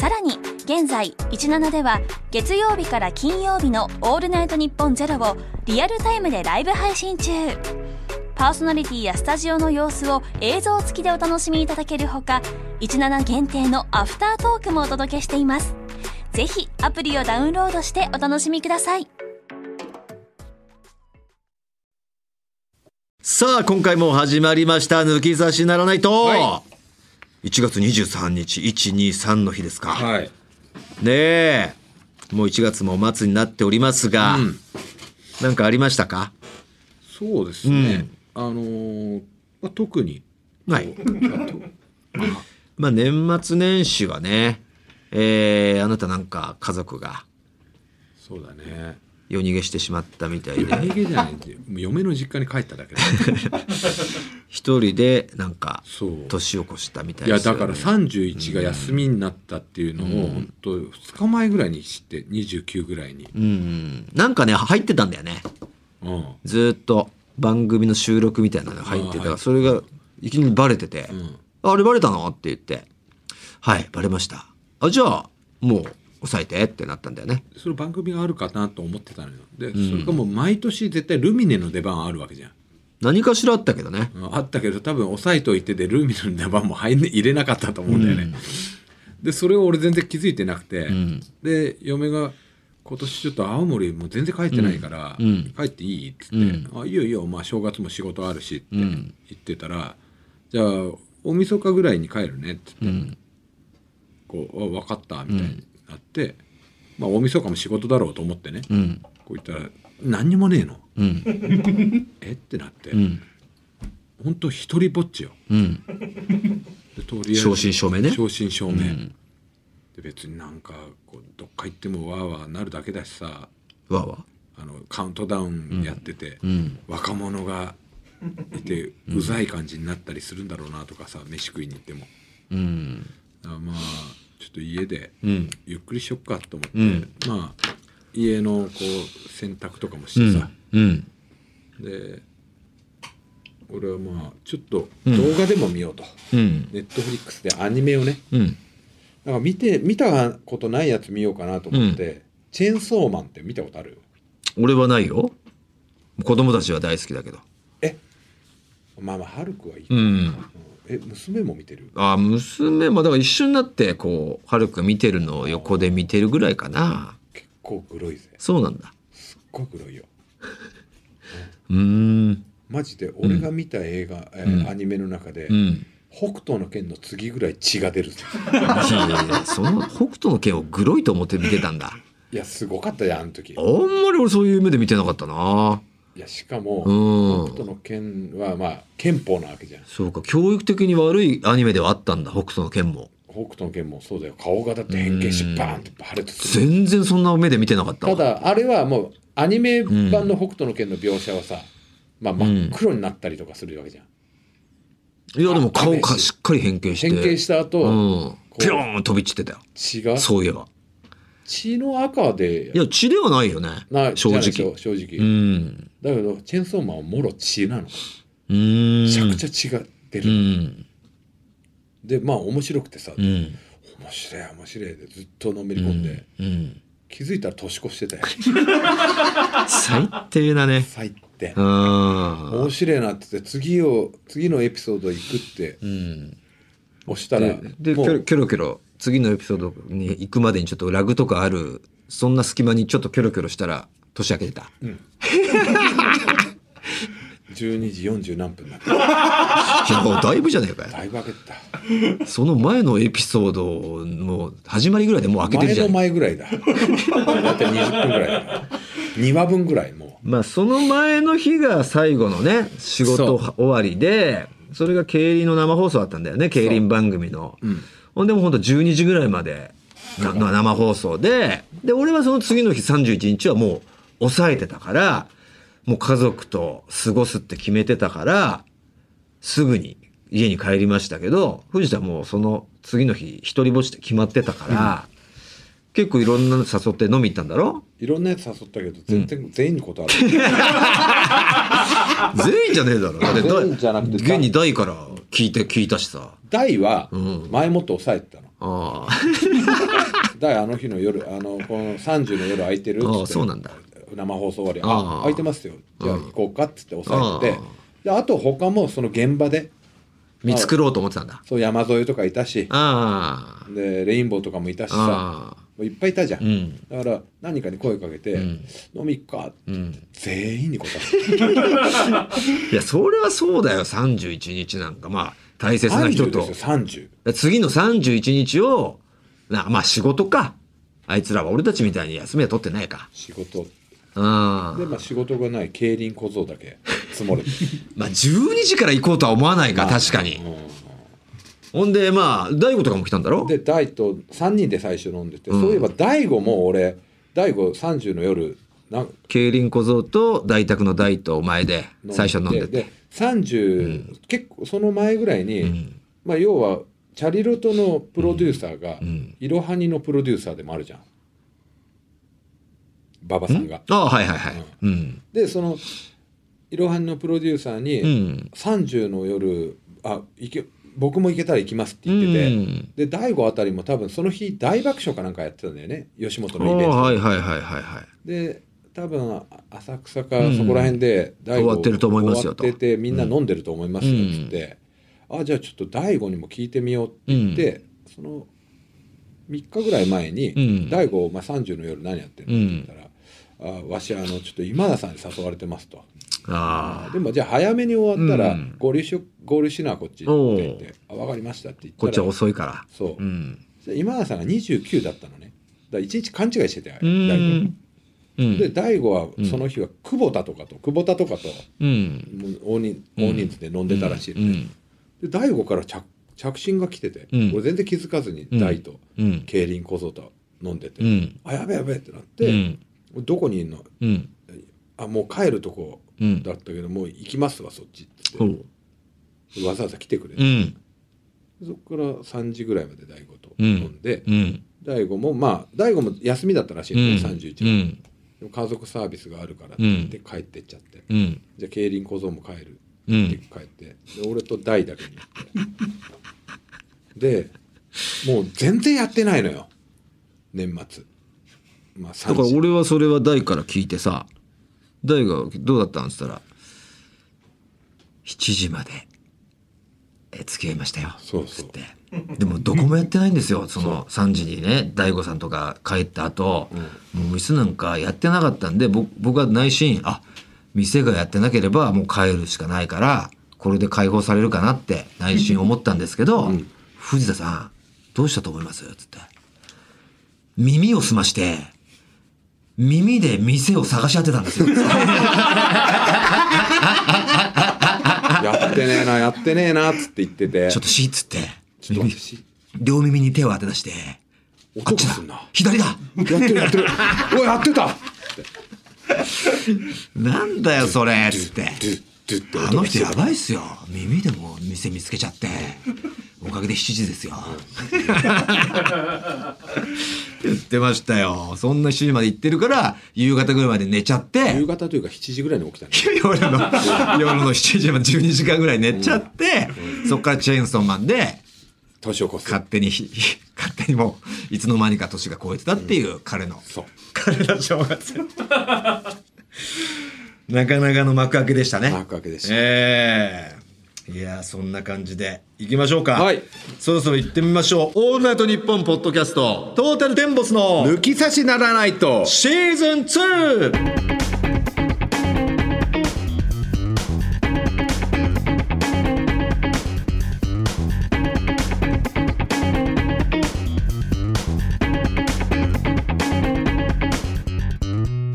さらに現在17では月曜日から金曜日の「オールナイトニッポンゼロをリアルタイムでライブ配信中。パーソナリティやスタジオの様子を映像付きでお楽しみいただけるほか17限定のアフタートークもお届けしています。ぜひアプリをダウンロードしてお楽しみください。さあ今回も始まりました。抜き差しならないと、は1月23日123の日ですか、はい。ねえもう1月も末になっておりますが、うんなんかありましたか？そうですね。あのーまあ、特に。はい まあ年末年始はねえーあなたなんか家族がそうだね。夜逃げしてしまったみたいで。逃げじゃないんで、もう嫁の実家に帰っただけだ。一人でなんか。年を越したみたいいやですよ、ね、だから31が休みになったっていうのを、本当2日前ぐらいに知って29ぐらいに、うんなんかね入ってたんだよね。うん。ずーっと番組の収録みたいなのが入ってた。それがいきなりバレてて。ん「ああれバレたの?」って言って「はいバレました」あじゃあもう抑えてってなったんだよね。その番組があるかなと思ってたのよ。で、それがもう毎年絶対ルミネの出番あるわけじゃん。何かしらあったけどね。うんあったけど多分押さえといてでルミネの出番も入ん入れなかったと思うんだよね、でそれを俺全然気づいてなくて、ん。で嫁が今年ちょっと青森もう全然帰ってないから、うん。帰っていいっつって「うん。あいいよいいよ、まあ、正月も仕事あるし」って言ん。ってたら「じゃあ大晦日ぐらいに帰るね」っつって、うん。こうあ「分かった」みたいになって、まあ大晦日も仕事だろうと思ってね、うん。こう言ったら「何にもねえの？うん。え？っ?」てなって、うん。ほんと一人ぼっちよ。うん。でとりあえず正真正銘ね。正真正銘、うん。で別になんかこうどっか行ってもわーわーなるだけだしさわわあのカウントダウンやってて、うん。若者がいてうざい感じになったりするんだろうなとかさ飯食いに行っても。うん。あまあちょっと家でうん。ゆっくりしよっかと思って、うん。まあ家のこう洗濯とかもしうんてさ、うん。で俺はまあちょっと動画でも見ようと、うん。ネットフリックスでアニメをね。うん。なんか見て見たことないやつ見ようかなと思って、チェーンソーマンって見たことある？俺はないよ。子供たちは大好きだけど。え？まあまあハルクはいいか、う。うん。んえ娘も見てる？あ娘もだから一緒になってこうはるくん見てるのを横で見てるぐらいかな。結構グロいぜ。そうなんだ。すっごいグロいよ。うーん。マジで俺が見た映画、えーうん。アニメの中で、うん。北斗の拳の次ぐらい血が出るぜ。いやいやいやその北斗の拳をグロいと思って見てたんだ。いやすごかったよあの時。あんまり俺そういう目で見てなかったないやしかも、うん。北斗の拳はまあ憲法なわけじゃん。そうか教育的に悪いアニメではあったんだ北斗の拳も。北斗の拳もそうだよ。顔がだって変形してバーンって腫れて全然そんな目で見てなかったわ。ただあれはもうアニメ版の北斗の拳の描写はさ、まあ、真っ黒になったりとかするわけじゃん、いやでも顔あかしっかり変形して。変形した後、うん。ピョーン飛び散ってたよ。血がそういえば血の赤で。いや血ではないよね。な正直。ょ正直、うん。だけどチェーンソーマンはもろ血なの。うーん。めちゃくちゃ血が出うる、ん。でまあ面白くてさ、うん。面白い面白いでずっとのめり込んで、うん。気づいたら年越してたよ。最低だね。最低。うん。面白いなって言って次を次のエピソード行くって。うん。押したらででキョロキョロ次のエピソードに行くまでにちょっとラグとかあるそんな隙間にちょっとキョロキョロしたら年明けてた。12時40何分になっていやだいぶじゃねえかよ。だいぶ開けた。その前のエピソードの始まりぐらいでもう開けてる前のじゃん。前ぐらいだ。だって20分ぐらいだ。から2話分ぐらいもまあその前の日が最後のね仕事そ終わりでそれが競輪の生放送だったんだよね。競輪番組の、ほんでもうほんと12時ぐらいまで生放送でで俺はその次の日31日はもう抑えてたから、もう家族と過ごすって決めてたから、すぐに家に帰りましたけど、藤田はもうその次の日、一人ぼっちって決まってたから、結構いろんなの誘って飲み行ったんだろ？いろんなやつ誘ったけど全然、全員に断る 全員じゃねえだろ。だって全員じゃなくて現に大から聞いて、聞いたしさ。大はん。前もって抑えてたの、ああ。大あの日の夜あのこの30の夜空いてるっつって。ああそうなんだ。生放送終わり。あ空いてますよ。じゃあうん。行こうかっつって抑えてて。であと他もその現場で。見繕ろうと思ってたんだ。そう山添とかいたし。ああ。でレインボーとかもいたしさいっぱいいたじゃん、うん。だから何かに声かけて、ん飲み行くかうん。全員に答え いや、それはそうだよ。31日なんか、まあ、大切な人30とで。すよ30次の31日を、なまあ仕事か。あいつらは俺たちみたいに休みは取ってないか。仕事うん。までまあ仕事がない競輪小僧だけ積もる あ12時から行こうとは思わないか、確かに。うほんで、まあ、大悟とかも来たんだろ？んで大と3人で最初飲んでて、うんそういえば大悟も俺大悟30の夜なん競輪小僧と大宅の大と前で最初飲んでて。で30、結構その前ぐらいに、んまあ要はチャリロトのプロデューサーが、んいろはにのプロデューサーでもあるじゃん馬場さんが。ああ、はいはいはい。うん。でそのいろはにのプロデューサーに、うん。30の夜あ行け僕も行けたら行きますって言ってて、うん。で大悟あたりも多分その日大爆笑かなんかやってたんだよね。吉本あのイベント。あはいはいはいはいはい。で多分あ浅草かそこら辺で大終わってると思いますよと。終わっててみんな飲んでると思いますよっつって、あじゃあちょっと大悟にも聞いてみようって言って、その3日ぐらい前にうん「大悟、まあ、30の夜何やってるの?」って言ったら「あわしあのちょっと今田さんに誘われてます」と。ああ。でもじゃあ早めに終わったらうん合流しよ合流しなこっちって言って「あ分かりました」って言ったらこっちは遅いから。そう、うん。で今田さんが29だったのねだから一日勘違いしててう大悟。で大悟はその日は久保田とかと久保田とかとうん。大人大人数で飲んでたらしいの。で大悟から着着信が来てて、うん俺全然気づかずにうん大とうん。競輪小僧と飲んでて、うん。あやべやべってなっうて、ん。どこにいんの？うん。あもう帰るとこうん。だったけどもう行きますわそっちって。わざわざ来てくれて、うん。そこから3時ぐらいまで大悟と飲んで、うん。大悟もまあ大悟も休みだったらしいのね、うん。31日、うん。家族サービスがあるからって言って帰ってっちゃって、うん。じゃあ競輪小僧も帰るうんって帰って、で俺と大だけに行って。でもう全然やってないのよ。年末。まあだから3時俺はそれは大から聞いてさ大がどうだった？んっつったら7時までえ付き合いましたよ。そうそう。つって。でもどこもやってないんですよ。その3時にね大悟さんとか帰った後、もう店なんかやってなかったんで僕僕は内心あ店がやってなければもう帰るしかないからこれで解放されるかなって内心思ったんですけど、ん。藤田さんどうしたと思います？つって。耳を澄まして耳で店を探し当てたんですよ。やってねえなやってねえなっつって言ってて。ちょっとしっつって。ちょっと両耳に手を当て出して。あっちだ音がすんな左だ。やってるやってる。おいやってた。なんだよそれっつって。あの人やばいっすよ。耳でも店見つけちゃって。おかげで7時ですよ 言ってましたよ。そんな7時まで行ってるから夕方ぐらいまで寝ちゃって。夕方というか7時ぐらいに起きたね 夜の夜の7時まで12時間ぐらい寝ちゃって、そっからチェーンソーマンで年を越す。勝手にひ勝手にもういつの間にか年が超えてたっていう彼の、そう。彼の正月。なかなかの幕開けでしたね。幕開けでした。ええいやそんな感じで。いきましょうか。はい。そろそろ行ってみましょう「オールナイトニッポン」ポッドキャストトータルテンボスの抜き差しならないと。シーズン 2!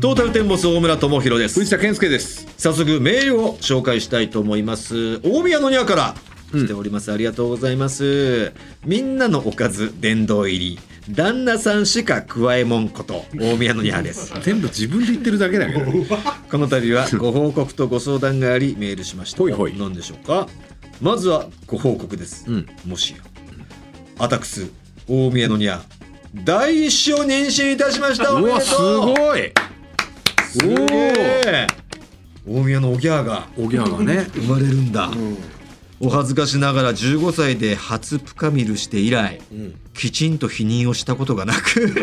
トータルテンボス大村智弘です。藤田健介です早速メールを紹介したいと思います。大宮のニャから来ております、ありがとうございます。みんなのおかず殿堂入り。旦那さんしか加えもんこと大宮のニャーです。全部自分で言ってるだけだけど。この度は ご報告とご相談がありメールしましたほいほい。何でしょうか？まずはご報告です、うん。もしや。アタックス大宮のニャー第一子を妊娠いたしました。おめでとう。すごい。すげえ大宮のおぎゃーがおぎゃがね。生まれるんだ、お恥ずかしながら15歳で初プカミルして以来うん。きちんと否認をしたことがなく。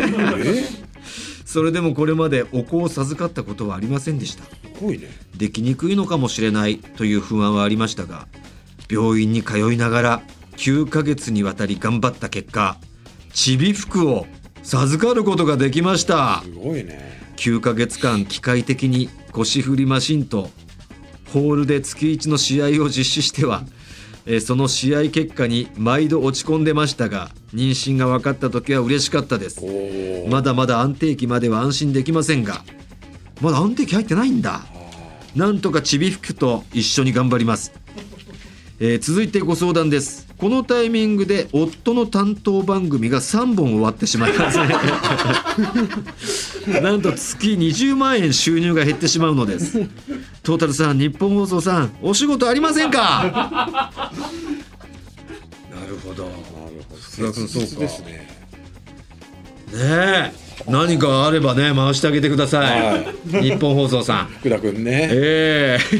え？それでもこれまでお子を授かったことはありませんでした。すごいね。できにくいのかもしれないという不安はありましたが病院に通いながら9ヶ月にわたり頑張った結果ちび服を授かることができました。すごいね。9ヶ月間機械的に腰振りマシンとホールで月1の試合を実施してはえーその試合結果に毎度落ち込んでましたが妊娠が分かった時は嬉しかったです。まだまだ安定期までは安心できませんがまだ安定期入ってないんだ。なんとかちび服と一緒に頑張ります、えー続いてご相談です。このタイミングで夫の担当番組が3本終わってしまいます。なんと月20万円収入が減ってしまうのです。トータルさん日本放送さんお仕事ありませんか？なるほど。なるほど福田君そうかですね。ねえ。何かあればね回してあげてください、は日本放送さん。福田君ね。ええ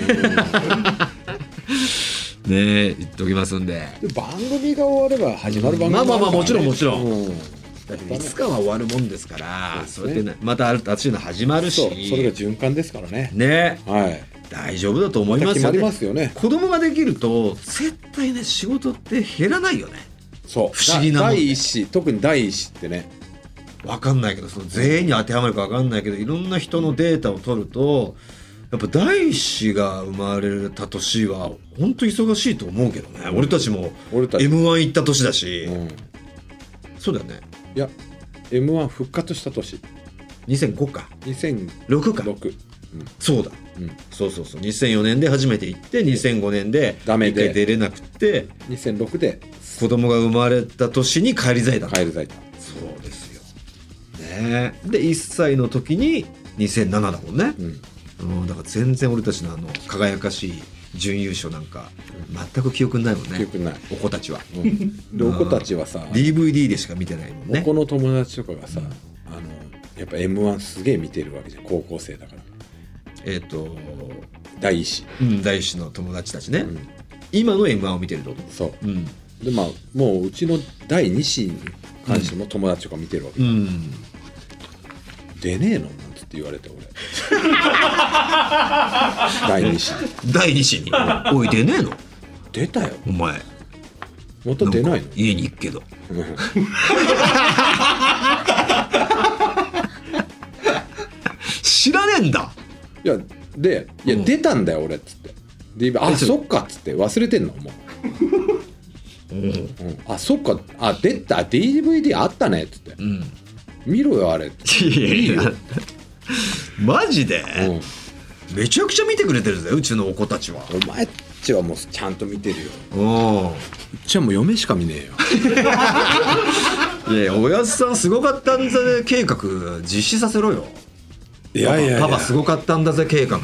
ねえ言っておきますんで。番組が終われば始まる番組まあまあまあもちろんもちろん。いつかは終わるもんですからそですね。そううやってねまた新しいの始まるし。それが循環ですからね。ね。はい。大丈夫だと思いますよね。ますよね。子供ができると絶対ね仕事って減らないよね。そう。不思議な第一子特に第一子ってね。わかんないけどその全員に当てはまるかわかんないけどいろんな人のデータを取るとやっぱ第一子が生まれた年は本当忙しいと思うけどね、俺たちも俺たち m 1行った年だし、うん。そうだよね。いや m 1復活した年。2005か。2006 6か。そうだ、うん。そうそうそう。2004年で初めて行って2005年でダメで。一回出れなくて2006で。子供が生まれた年に返り咲いた。の帰る咲いた。そうですよ。ね。で1歳の時に2007だもんね、うんうん、だから全然俺たちのあの輝かしい準優勝なんか全く記憶にないもんね。記憶ない。お子たちは。うん。でお子たちはさ DVD でしか見てないもんね。お子の友達とかがさあのやっぱ m 1すげえ見てるわけじゃん。高校生だから。えっ、と第一子。うん大師の友達たちね、うん。今の m 1を見てるってこそう。とうん。でまあもううちの第二子に関しても友達とか見てるわけ、うん。出ねえのって言われて俺。第二子。第二子に「おい出ねえの？出たよ。お前。また出ないの？家に行くけど。知らねえんだ。いやで「いやうん。出たんだよ俺」っつって。で今あえそっか」っつって忘れてんのもう、うん、あそっか。あ出た。DVD あったねっつって。うん。見ろよあれ。って、いやいやマジで、うん、めちゃくちゃ見てくれてるぜうちのお子たちは。お前っちはもうちゃんと見てるよ。おうちはもう嫁しか見ねえよ。いやいやおやつさんすごかったんだぜ計画実施させろよ。いやいやパパすごかったんだぜ計画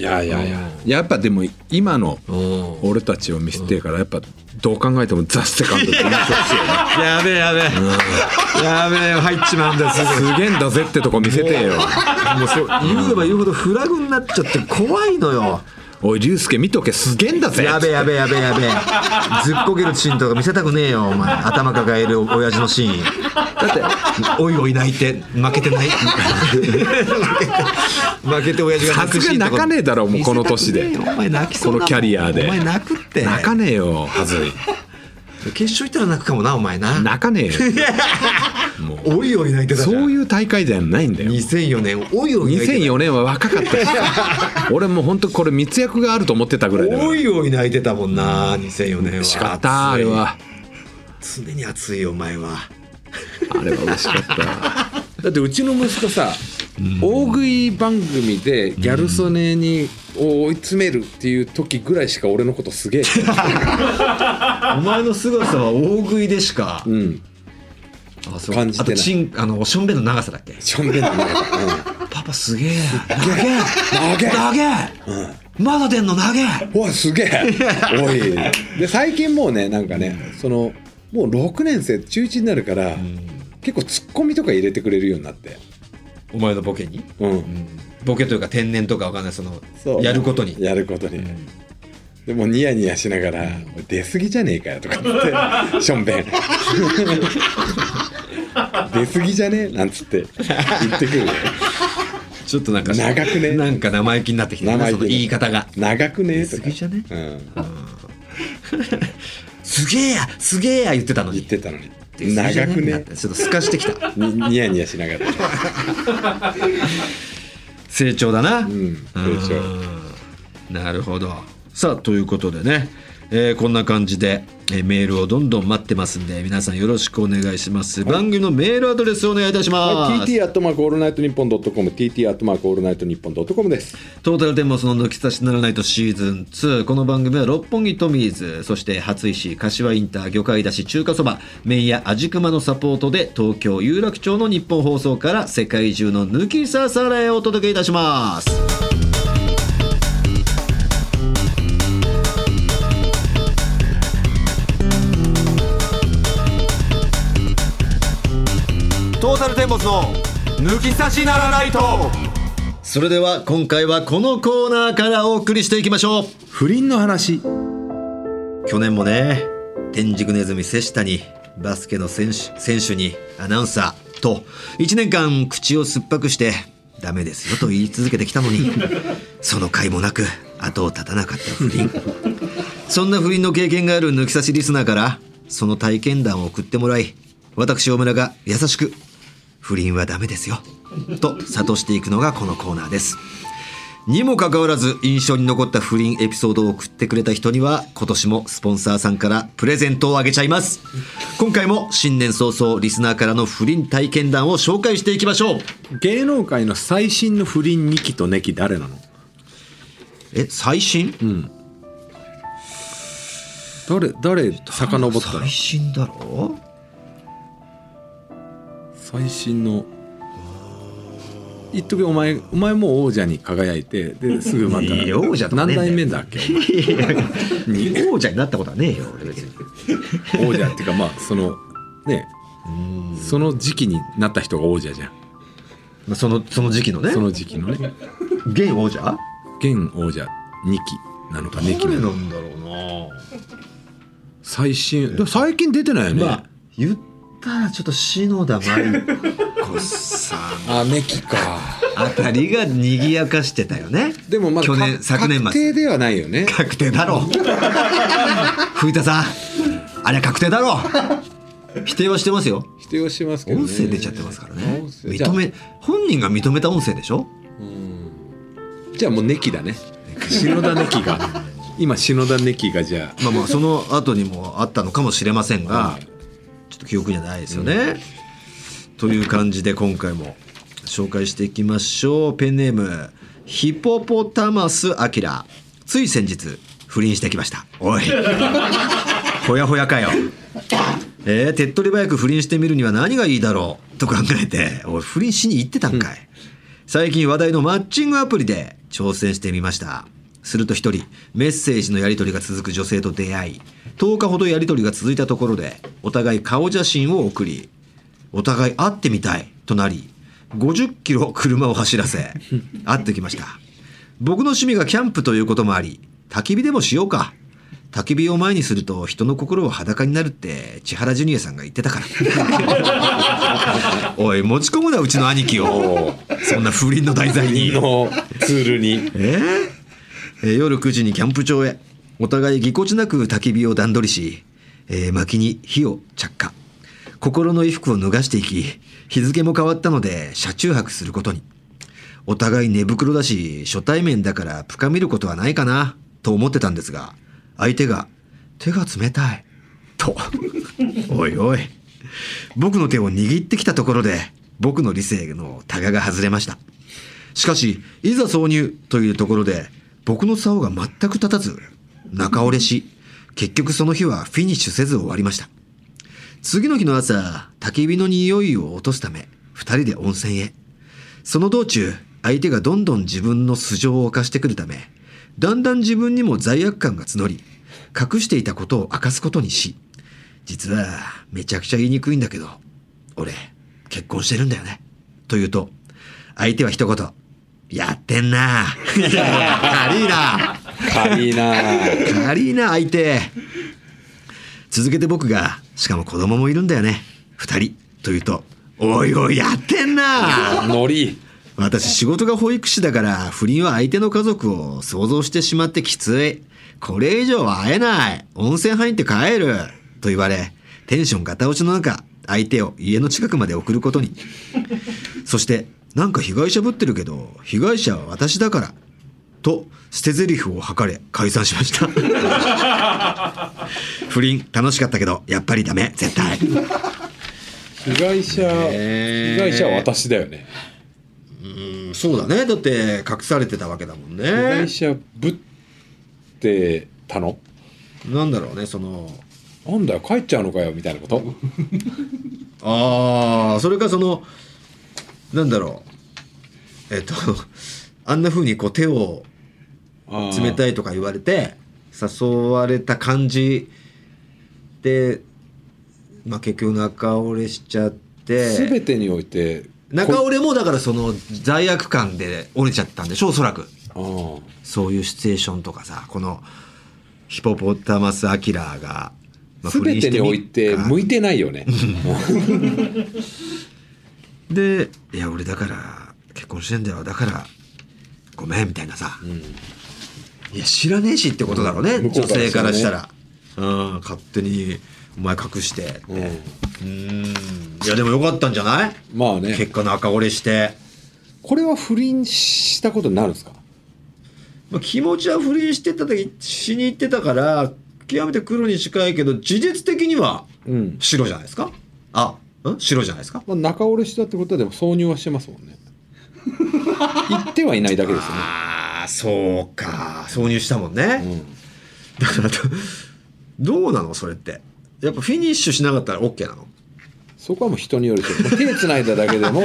いやいやいや。やっぱでも今のうん。俺たちを見せてからやっぱどう考えてもザ・セカンドって優勝ですよね。やべえやべえ、やべえ入っちまうんだよすぐ。すげえんだぜってとこ見せてよ。もうそう言えば言うほどフラグになっちゃって怖いのよおい竜介見とけすげえんだぜ。やべえやべえやべえやべえ。ずっこけるシーンとか見せたくねえよお前。頭抱える親父のシーン。だっておいおい泣いて負けてない？負けて親父がさ泣くシーン泣かねえだろもうこの年で。お前泣きそうこのキャリアで。お前泣くって。泣かねえよはずい決勝行ったら泣くかもなお前な。泣かねえよ。も うおいおい泣いてたじゃん。そういう大会じゃないんだよ。2004年おいおい泣いてた。2004年は若かったし。俺もう本当これ密約があると思ってたぐらいだおいおい泣いてたもんな2004年は。しかったあれは常に熱いよお前は。あれは嬉しかった。だってうちの息子さ、大食い番組でギャル曽根に追い詰めるっていう時ぐらいしか俺のことすげえ。お前の凄さは大食いでしかうん。あそう。感じてない。あとチンあのしょんべんの長さだっけ？しょんべんの長さ、パパすげえ。長え。長え長えまだ出ん。の長えうん、おいすげえ。おい。で最近もうねなんかねそのもう6年生中1になるから、結構ツッコミとか入れてくれるようになってお前のボケに？うん、ボケというか天然とかわかんない。そのそう。やることに。やることに、でもニヤニヤしながら「おい出過ぎじゃねえかよ」とか言ってしょんべん出過ぎじゃね？えなんつって言ってくるちょっとなんか長くね？なんか生意気になってきてるなその生意気ね。言い方が。長くね？え出過ぎじゃね？うん、すげえやすげえや言ってたのに。言ってたのに出過ぎじゃ長くね。ちょっと透かしてきた。に ニヤニヤしながら。成長だな。うん成長。うんなるほど。さあということでね、えーこんな感じで、えーメールをどんどん待ってますんで皆さんよろしくお願いします、番組のメールアドレスをお願いいたします、TT アットマークオールナイトニッポンドットコム。TT アットマークオールナイトニッポンドットコムです。トータルテンボスの抜き差しならナイトシーズン2この番組は六本木トミーズそして初石柏インター魚介だし中華そば麺屋味熊のサポートで東京有楽町のニッポン放送から世界中の抜き差されをお届けいたしますトータルテンボスの抜き差しならないと。それでは今回はこのコーナーからお送りしていきましょう。不倫の話。去年もね天竺ネズミ瀬下にバスケの選手選手にアナウンサーと1年間口を酸っぱくしてダメですよと言い続けてきたのに その甲斐もなく後を絶たなかった不倫。そんな不倫の経験がある抜き差しリスナーからその体験談を送ってもらい私大村が優しく不倫はダメですよ。と諭していくのがこのコーナーです。にもかかわらず印象に残った不倫エピソードを送ってくれた人には今年もスポンサーさんからプレゼントをあげちゃいます。今回も新年早々リスナーからの不倫体験談を紹介していきましょう。芸能界の最新の不倫2期と2期誰なの？え最新？誰誰遡ったら最新だろ最新の。一時お前お前もう王者に輝いてですぐまた王者何代目だっけ王者になったことはねえよ俺別に。王者っていうかまあそのねその時期になった人が王者じゃん。まあそのその時期のね。その時期のね。現王者？現王者2期なのか2期なのか。んだろう最新最近出てないよね、なまあ言ったらちょっと篠田麻里子さん。あ2期か。あたりが賑やかしてたよね。でもまだ去年か昨年末。確定ではないよね。確定だろ藤田さんあれは確定だろ否定はしてますよ。否定はしますけどね。音声出ちゃってますからね。認め本人が認めた音声でしょ？じゃあもうネキだね。篠田ネキが。今篠田ネキがじゃあ。まあまあその後にもあったのかもしれませんがちょっと記憶にはないですよね、という感じで今回も紹介していきましょう。ペンネームヒポポタマスアキラ。つい先日不倫してきました。おい。ほやほやかよ。えー、手っ取り早く不倫してみるには何がいいだろう。と考えておい不倫しに行ってたんかい、最近話題のマッチングアプリで挑戦してみましたすると一人メッセージのやり取りが続く女性と出会い10日ほどやり取りが続いたところでお互い顔写真を送りお互い会ってみたいとなり50キロ車を走らせ 会ってきました。僕の趣味がキャンプということもあり焚き火でもしようか。焚き火を前にすると人の心は裸になるって千原ジュニアさんが言ってたから。おい持ち込むなうちの兄貴を。そんな不倫の題材に。のツールに。え？ーえー夜9時にキャンプ場へ。お互いぎこちなく焚き火を段取りし、えー薪に火を着火。心の衣服を脱がしていき日付も変わったので車中泊することに。お互い寝袋だし初対面だから深めることはないかなと思ってたんですが相手が「手が冷たい」と。おいおい。僕の手を握ってきたところで僕の理性のタガが外れました。しかしいざ挿入というところで僕の竿が全く立たず中折れし結局その日はフィニッシュせず終わりました。次の日の朝焚き火の匂いを落とすため二人で温泉へ。その道中相手がどんどん自分の素性を犯してくるためだんだん自分にも罪悪感が募り隠していたことを明かすことにし実はめちゃくちゃ言いにくいんだけど俺結婚してるんだよね。と言うと相手は一言やってんな。軽いな軽いな軽いな相手。続けて僕がしかも子供もいるんだよね。二人。と言うとおいおいやってんな。ノリ。私仕事が保育士だから不倫は相手の家族を想像してしまってきつい。これ以上は会えない。温泉入って帰る。と言われテンションガタ落ちの中相手を家の近くまで送ることに。そしてなんか被害者ぶってるけど被害者は私だからと捨て台詞を吐かれ解散しました。不倫楽しかったけどやっぱりダメ絶対。被害者被害者は私だよね。うんそうだね。だって隠されてたわけだもんね。被害者ぶってたの？なんだろうねその。なんだよ帰っちゃうのかよみたいなこと？ああそれかそのなんだろう。えっと あんな風にこう手を冷たいいとか言われて誘われた感じで、まあ、結局仲折れしちゃって。全てにおいて仲折れもだからその罪悪感で折れちゃったんでしょおそらく。そういうシチュエーションとかさこのヒポポタマス・アキラが、まああ全てにおいて向いてないよね で「いや俺だから結婚してんだよだからごめん」みたいなさ、いや知らねえしってことだろうね、うん女性からしたら。らうん勝手にお前隠して。ってうん。うん。いやでもよかったんじゃない、まあね。結果仲折れして、これは不倫したことになるんですか？まあ、気持ちは不倫してた時しに行ってたから極めて黒に近いけど事実的にはうん、白じゃないですか？あん白じゃないですか？まあ、仲折れしたってことはでも挿入はしてますもんね。言ってはいないだけですよね。ああそうか。挿入したもんね、うん。だからどどうなのそれって？やっぱフィニッシュしなかったら OK なの？そこはもう人によるけど。手つないだだけでも。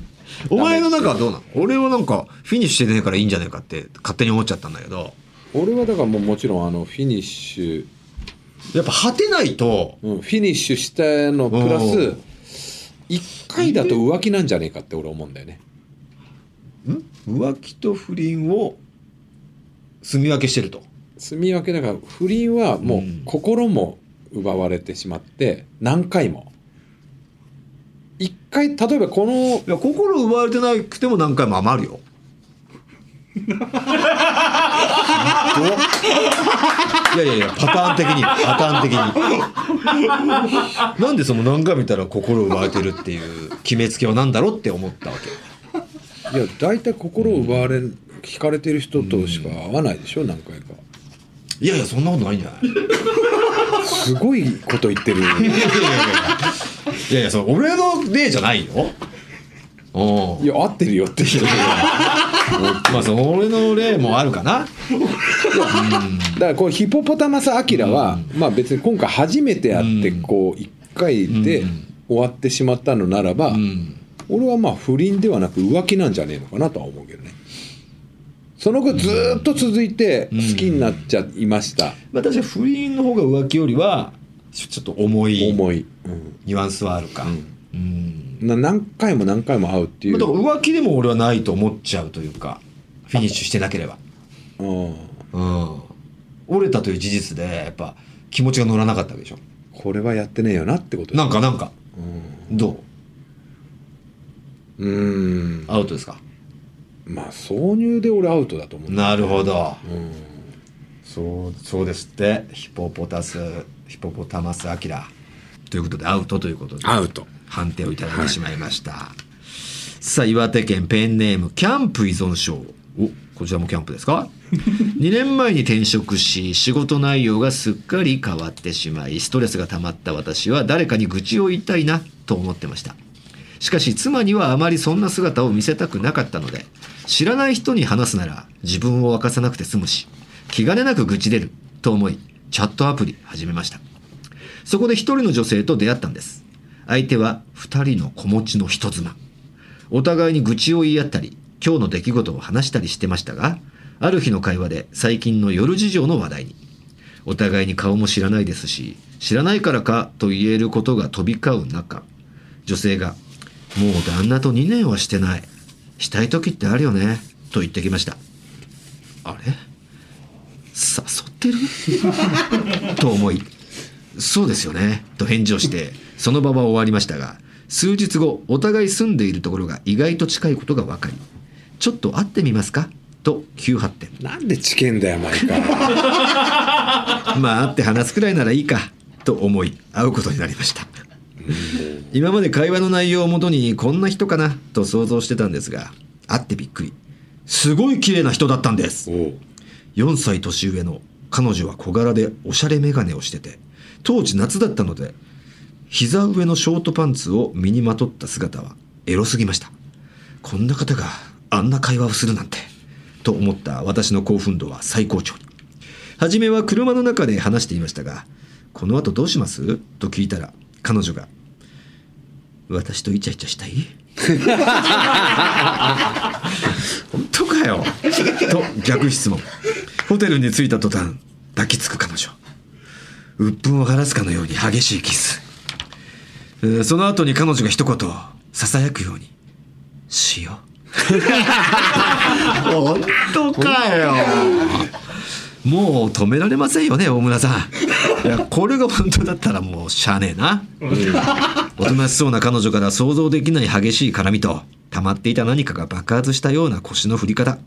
お前の中はどうなの？俺はなんかフィニッシュしてねえからいいんじゃねえかって勝手に思っちゃったんだけど。俺はだからもうもちろんあのフィニッシュ、やっぱ果てないとうん、フィニッシュしたのプラうん。ス1回だと浮気なんじゃねえかって俺思うんだよね。ん？浮気と不倫を住み分けしてると？住み分けだから不倫はもううん。心も奪われてしまって何回も。一回例えばこのいや心奪われてなくても何回も余るよ いやいやいやパターン的にパターン的に。なんでその何回も見たら心奪われてるっていう決めつけは何だろうって思ったわけ。いや大体心を奪われる惹かれてる人としか会わないでしょ何回か。いやいやそんなことないんじゃない？すごいこと言ってる。いやいやいやいや。いやそれ俺の例じゃないよ。うんいや合ってるよって言ってるまあその俺の例もあるかな。だからこうヒポポタマス・アキラは、まあ別に今回初めて会ってうん。こう1回でうん。終わってしまったのならば、うん。俺はまあ不倫ではなく浮気なんじゃねえのかなとは思うけどね。その後ずーっと続いて好きになっちゃいました、まあ確かに不倫の方が浮気よりはちょっと重い重い、ニュアンスはあるか、うんうんな何回も何回も会うっていう、まあだから浮気でも俺はないと思っちゃうというかフィニッシュしてなければ。うんうん。折れたという事実でやっぱ気持ちが乗らなかったわけでしょ。これはやってねえよなってことなんかなんか。どう？んうん。うアウトですか？まあ挿入で俺アウトだと思う。なるほど。うん。そうそうですって。ヒポポタスヒポポタマスアキラ。ということでアウトということで。アウト判定をいただいてしまいました、さあ岩手県ペンネームキャンプ依存症。おこちらもキャンプですか？2年前に転職し仕事内容がすっかり変わってしまいストレスが溜まった私は誰かに愚痴を言いたいなと思ってました。しかし妻にはあまりそんな姿を見せたくなかったので知らない人に話すなら自分を明かさなくて済むし気兼ねなく愚痴出ると思いチャットアプリ始めました。そこで一人の女性と出会ったんです相手は二人の子持ちの人妻。お互いに愚痴を言い合ったり今日の出来事を話したりしてましたがある日の会話で最近の夜事情の話題に。お互いに顔も知らないですし知らないからかと言えることが飛び交う中女性が「もう旦那と2年はしてない。したい時ってあるよね」と言ってきました。あれ？誘ってる？と思い「そうですよね」と返事をしてその場は終わりましたが数日後お互い住んでいるところが意外と近いことが分かり「ちょっと会ってみますか?」と急発展。なんで知見だよ毎回。まあ会って話すくらいならいいかと思い会うことになりました。今まで会話の内容をもとにこんな人かなと想像してたんですが会ってびっくり。すごい綺麗な人だったんです。おう。4歳年上の彼女は小柄でおしゃれ眼鏡をしてて当時夏だったので膝上のショートパンツを身にまとった姿はエロすぎました。こんな方があんな会話をするなんてと思った私の興奮度は最高潮に。初めは車の中で話していましたがこの後どうします？と聞いたら彼女が私とイチャイチャしたい？本当かよ。と逆質問。ホテルに着いた途端抱きつく彼女。鬱憤を晴らすかのように激しいキスえーその後に彼女が一言ささやくように「しよう」本当かよ。もう止められませんよね大村さん。いやこれが本当だったらもうしゃあねえな、おとなしそうな彼女から想像できない激しい絡みと溜まっていた何かが爆発したような腰の振り方。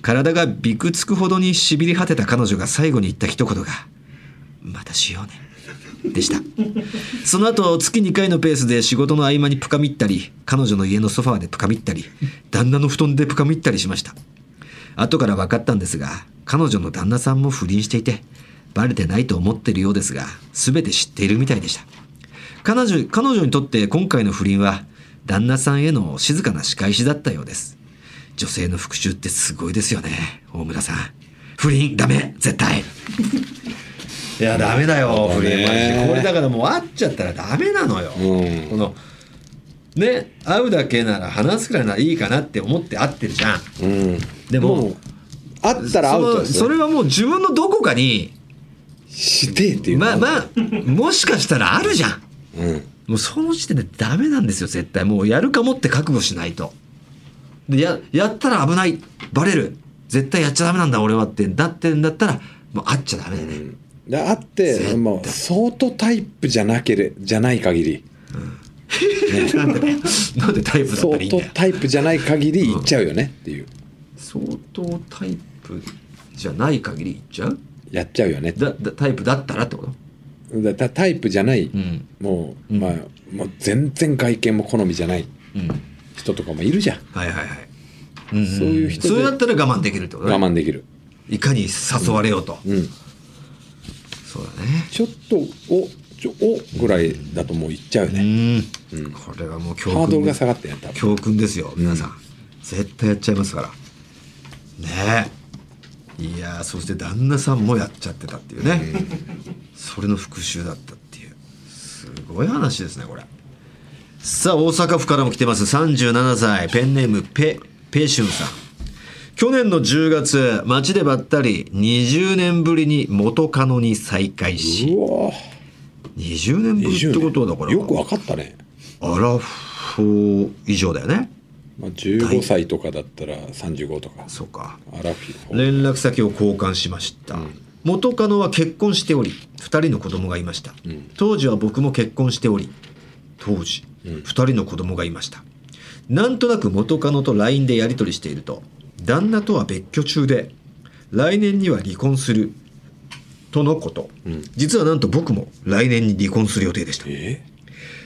体がびくつくほどにしびり果てた彼女が最後に言った一言が「またしようね」でした。その後月2回のペースで仕事の合間にプカミったり彼女の家のソファーでプカミったり旦那の布団でプカミったりしました。後から分かったんですが彼女の旦那さんも不倫していてバレてないと思ってるようですが全て知っているみたいでした。彼女彼女にとって今回の不倫は旦那さんへの静かな仕返しだったようです。女性の復讐ってすごいですよね大村さん。不倫ダメ絶対。いやダメだよ不倫マジで。これだからもう会っちゃったらダメなのよ、うん。このね会うだけなら話すくらいならいいかなって思って会ってるじゃん。うん。でも会ったらアウそれはもう自分のどこかにしてっていう。のまあまあもしかしたらあるじゃん。うん。もうその時点でダメなんですよ絶対。もうやるかもって覚悟しないと。でややったら危ない。バレる。絶対やっちゃダメなんだ俺はって。なってんだったらもう会っちゃダメだね、で会ってもう相当タイプじゃなけれじゃない限り。なんでなんでタイプだった相らいいんだよ。当タイプじゃない限り行っちゃうよねっていう。相当タイプじゃない限りいっちゃう？やっちゃうよね。だだタイプだったらってこと？だタタイプじゃない、ん。もう、うん。まあもう全然外見も好みじゃないうん。人とかもいるじゃん。はいはいはい、うんそういう人でそれだったら我慢できるってことね。我慢できる。いかに誘われようと、うんそうだね。ちょっとおちょおぐらいだともう行っちゃうようね、ん。うん。これはもう教訓ハードルが下がってね多分教訓ですよ皆さん、絶対やっちゃいますから。ね。えいやーそして旦那さんもやっちゃってたっていうね、それの復讐だったっていう。すごい話ですねこれ。さあ大阪府からも来てます。37歳。ペンネームペペシュンさん去年の10月街でばったり20年ぶりに元カノに再会しうわ。20年ぶりってことはだからよくわかったね、アラフォー以上だよね。まあ、15歳とかだったら35とか。そうか。アラフィフ連絡先を交換しました、元カノは結婚しており2人の子供がいました、当時は僕も結婚しており当時、2人の子供がいました。なんとなく元カノと LINE でやり取りしていると旦那とは別居中で来年には離婚するとのこと、実はなんと僕も来年に離婚する予定でした。え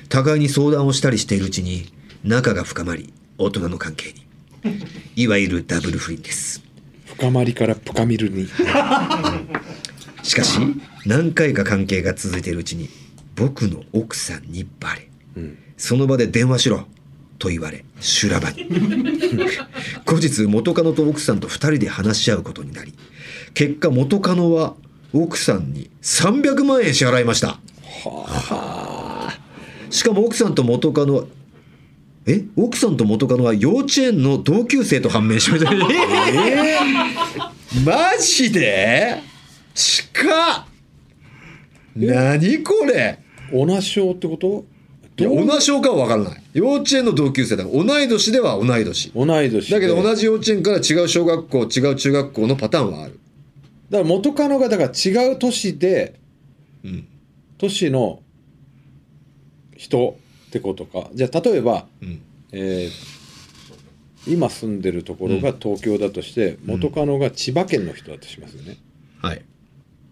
互いに相談をしたりしているうちに仲が深まり大人の関係に。いわゆるダブル不倫です。深まりからプカミルに。しかし何回か関係が続いているうちに僕の奥さんにバレ、その場で電話しろと言われ修羅場に。後日元カノと奥さんと2人で話し合うことになり結果元カノは奥さんに300万円支払いました。しかも奥さんと元カノはえ？奥さんと元カノは幼稚園の同級生と判明しました。えー？マジで？近っ。何これ？同じ小ってこと？いや同じ小かは分からない。幼稚園の同級生だ。同い年では同い年。同い年で。だけど同じ幼稚園から違う小学校違う中学校のパターンはある。だから元カノがだから違う都市で、ん。都市の人ってことか。じゃあ例えば、ん。えー今住んでるところが東京だとして、元カノが千葉県の人だとしますよね。はい。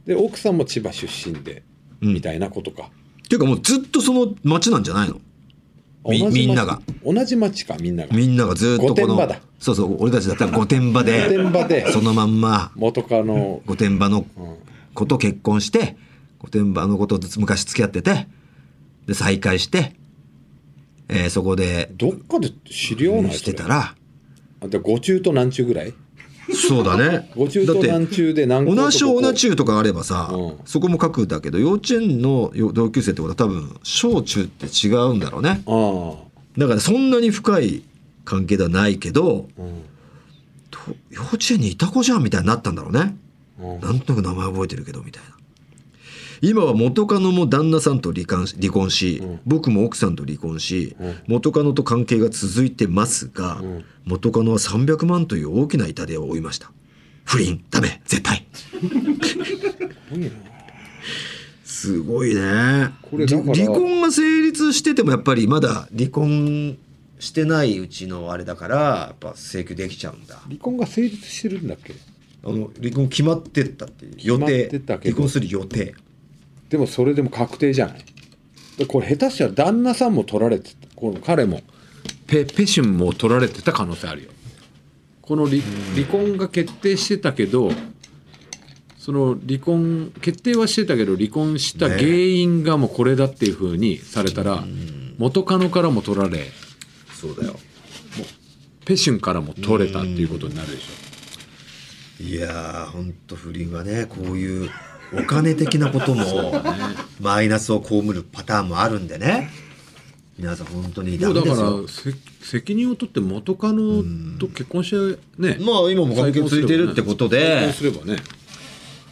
で奥さんも千葉出身で、うん。みたいなことかっていうかもうずっとその町なんじゃないの？みみんなが。同じ町かみんなが。みんながずっとこのそうそう俺たちだったら御殿場御殿で場で。そのまんま元カノ、御殿場のうん。子と結婚して御殿場の子と昔付き合っててで再会して、えーそこでどっかで知り合い？してたらあで五中と南中ぐらい？そうだね。五中とだって南中で同じ同じ中とかあればさ、うん。そこも書くんだけど幼稚園のよ同級生ってことは多分小中って違うんだろうね。あだからそんなに深い関係ではないけどあうん。と幼稚園にいた子じゃんみたいになったんだろうね。うん。なんとなく名前覚えてるけどみたいな今は元カノも旦那さんと離婚し離婚し、うん。僕も奥さんと離婚し、うん。元カノと関係が続いてますが、うん。元カノは300万という大きな痛手を負いました。不倫。ダメ。絶対。すごいね。離婚が成立しててもやっぱりまだ離婚してないうちのあれだからやっぱ請求できちゃうんだ。離婚が成立してるんだっけ？あの離婚決まってったっていう予定。離婚する予定でもそれでも確定じゃない。でこれ下手したら旦那さんも取られてた。この彼も。ペペシュンも取られてた可能性あるよ。この離離婚が決定してたけどその離婚決定はしてたけど離婚した原因がもうこれだっていうふうにされたら元カノからも取られそうだよ。ペシュンからも取れたっていうことになるでしいやーほんと不倫はねこういうお金的なこともマイナスを被るパターンもあるんでね。皆さん本当にダメですよ。責任を取って元カノと結婚してね。まあ今も関係続いてるってことで再婚すればね。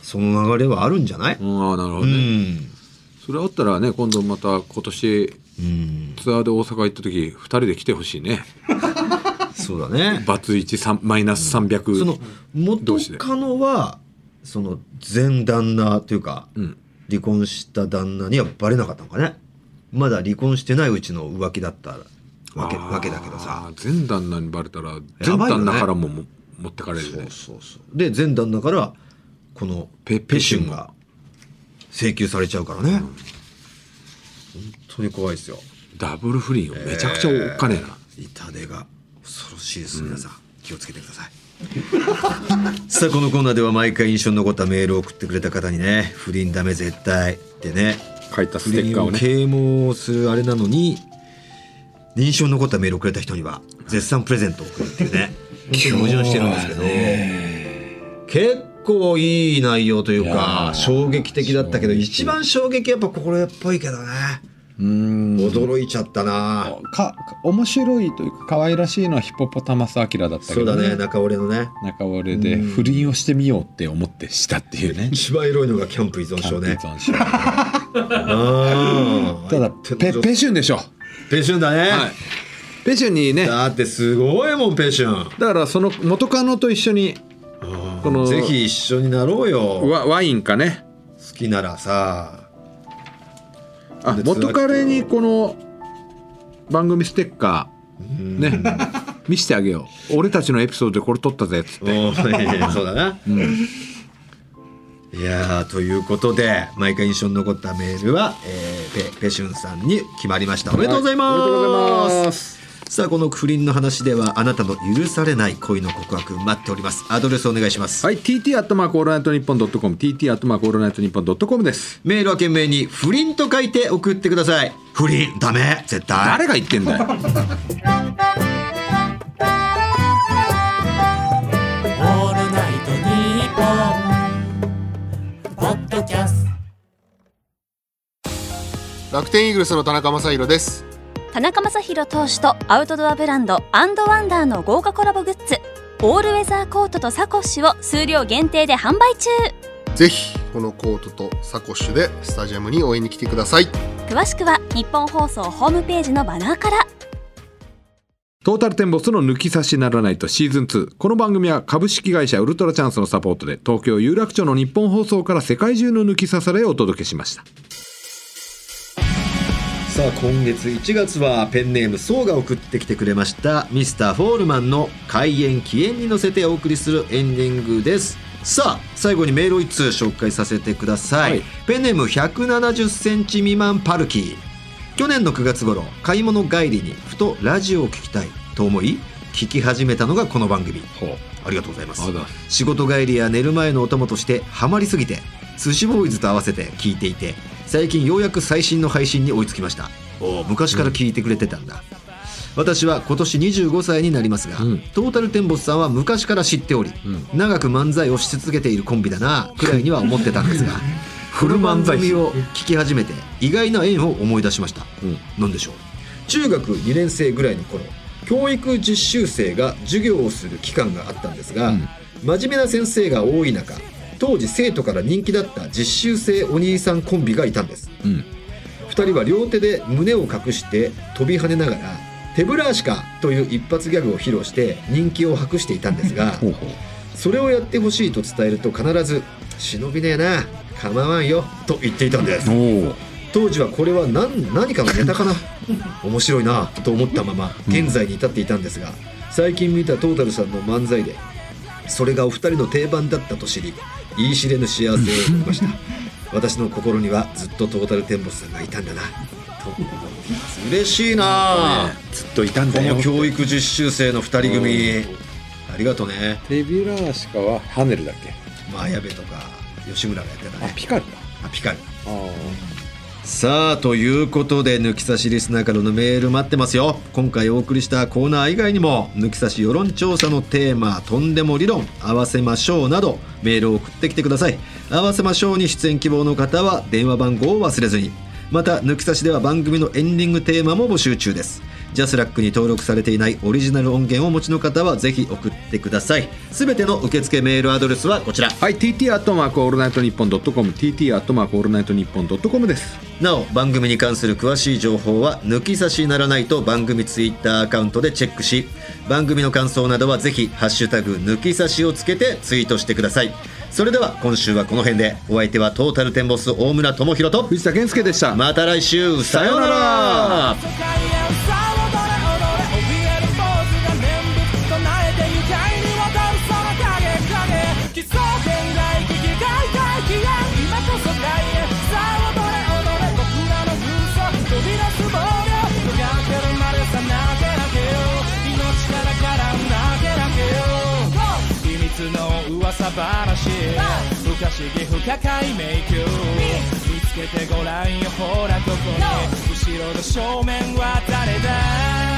その流れはあるんじゃない？うんああなるほうどね、ん。それあったらね今度また今年うん。ツアーで大阪行った時2人で来てほしいね。そうだね。バツ1マイナス300、その元カノはその前旦那というかうん。離婚した旦那にはバレなかったのかね。まだ離婚してないうちの浮気だったわけわけだけどさ。前旦那にバレたら前旦那からもも持ってかれるね。そうそうで前旦那からこのペペシュンが。請求されちゃうからね、本当に怖いですよ。ダブル不倫をめちゃくちゃおっかねえな、痛手が恐ろしいです、皆さん。気をつけてください さあこのコーナーでは毎回印象に残ったメールを送ってくれた方にね不倫ダメ絶対ってね書いた不ステッカーをね。啓蒙するあれなのに印象に残ったメールをくれた人には絶賛プレゼントを送るっていうね 矛盾してるんですけど結構いい内容というか衝撃的だったけど一番衝撃やっぱ心得っぽいけどねうん。驚いちゃったな。か面白いというか可愛らしいのはヒポポタマスアキラだったけど、そうだね中折れのね。中折れで不倫をしてみようって思ってしたっていうね。一番エロいのがキャンプ依存症ね。キャンプ依存症。あー。ただペペシュンでしょ。ペシュンだね、はい。ペシュンにね。だってすごいもんペシュン。だからその元カノと一緒にこのぜひ一緒になろうよ。ワワインかね。好きならさあで元彼にこの番組ステッカーね見せてあげよう。俺たちのエピソードでこれ撮ったぜっつって。そうだな、いやーということで毎回印象に残ったメールは、えー、ペペシュンさんに決まりました。おめでとうございます,、はいおめでとうございますさあこの不倫の話ではあなたの許されない恋の告白待っております。アドレスお願いします、はい TT アットマークオールナイトニッポンドットコム TT アットマークオールナイトニッポンドットコムです。メールは件名に不倫と書いて送ってください。不倫ダメ絶対。誰が言ってんだよ。オールナイトニッポン」ポッドキャスト。楽天イーグルスの田中将大です田中将大投手とアウトドアブランドアンドワンダーの豪華コラボグッズオールウェザーコートとサコッシュを数量限定で販売中ぜひこのコートとサコッシュでスタジアムに応援に来てください詳しくは日本放送ホームページのバナーからトータルテンボスの抜き差しならないとシーズン2。この番組は株式会社ウルトラチャンスのサポートで東京有楽町の日本放送から世界中の抜き差されをお届けしました。さあ今月1月はペンネームソウが送ってきてくれましたミスターフォールマンの開演起演に乗せてお送りするエンディングです。さあ最後にメールを1通紹介させてください、はい。ペンネーム1 7 0センチ未満パルキー。去年の9月頃買い物帰りにふとラジオを聞きたいと思い聞き始めたのがこの番組。ありがとうございます。仕事帰りや寝る前のお供としてハマりすぎて寿司ボーイズと合わせて聞いていて最近ようやく最新の配信に追いつきました。おー。昔から聞いてくれてたんだ、私は今年25歳になりますが、うん。トータルテンボスさんは昔から知っており、長く漫才をし続けているコンビだなくらいには思ってたんですが フル漫才を聞き始めて意外な縁を思い出しました、うん。何でしょう？中学2年生ぐらいの頃教育実習生が授業をする期間があったんですが、うん。真面目な先生が多い中当時生徒から人気だった実習生お兄さんコンビがいたんですうん。2人は両手で胸を隠して飛び跳ねながら「手ぶら足か!」という一発ギャグを披露して人気を博していたんですが。それをやってほしいと伝えると必ず「忍びねえな構わんよ」と言っていたんです。当時はこれは何何かのネタかな面白いなと思ったまま現在に至っていたんですが最近見たトータルさんの漫才でそれがお二人の定番だったと知り言い知れぬ幸せを覚えました。私の心にはずっとトータルテンボスさんがいたんだな。と思っています。嬉しいな。ずっといたんこだよ。の教育実習生の二人組。ありがとうね手びら足かはハネルだっけ？まあ矢部とか吉村がやってたね。あピカルか。あピカル。あさあということで抜き差しリスナーからのメール待ってますよ。今回お送りしたコーナー以外にも抜き差し世論調査のテーマ「とんでも理論」合わせましょうなどメールを送ってきてください。合わせましょうに出演希望の方は電話番号を忘れずに。また抜き差しでは番組のエンディングテーマも募集中です。JASRAC に登録されていないオリジナル音源をお持ちの方はぜひ送ってくださいすべての受付メールアドレスはこちらはい、TT アットマークオールナイトニッポンドットコム、TT アットマークオールナイトニッポンドットコムです。なお番組に関する詳しい情報は抜き差しならナイト番組ツイッターアカウントでチェックし番組の感想などはぜひハッシュタグ抜き差しをつけてツイートしてくださいそれでは今週はこの辺でお相手はトータルテンボス大村朋宏と藤田憲右でした。また来週さようなら不可思議不可解迷宮。見つけてごらんよ。ほらここに後ろの正面は誰だ？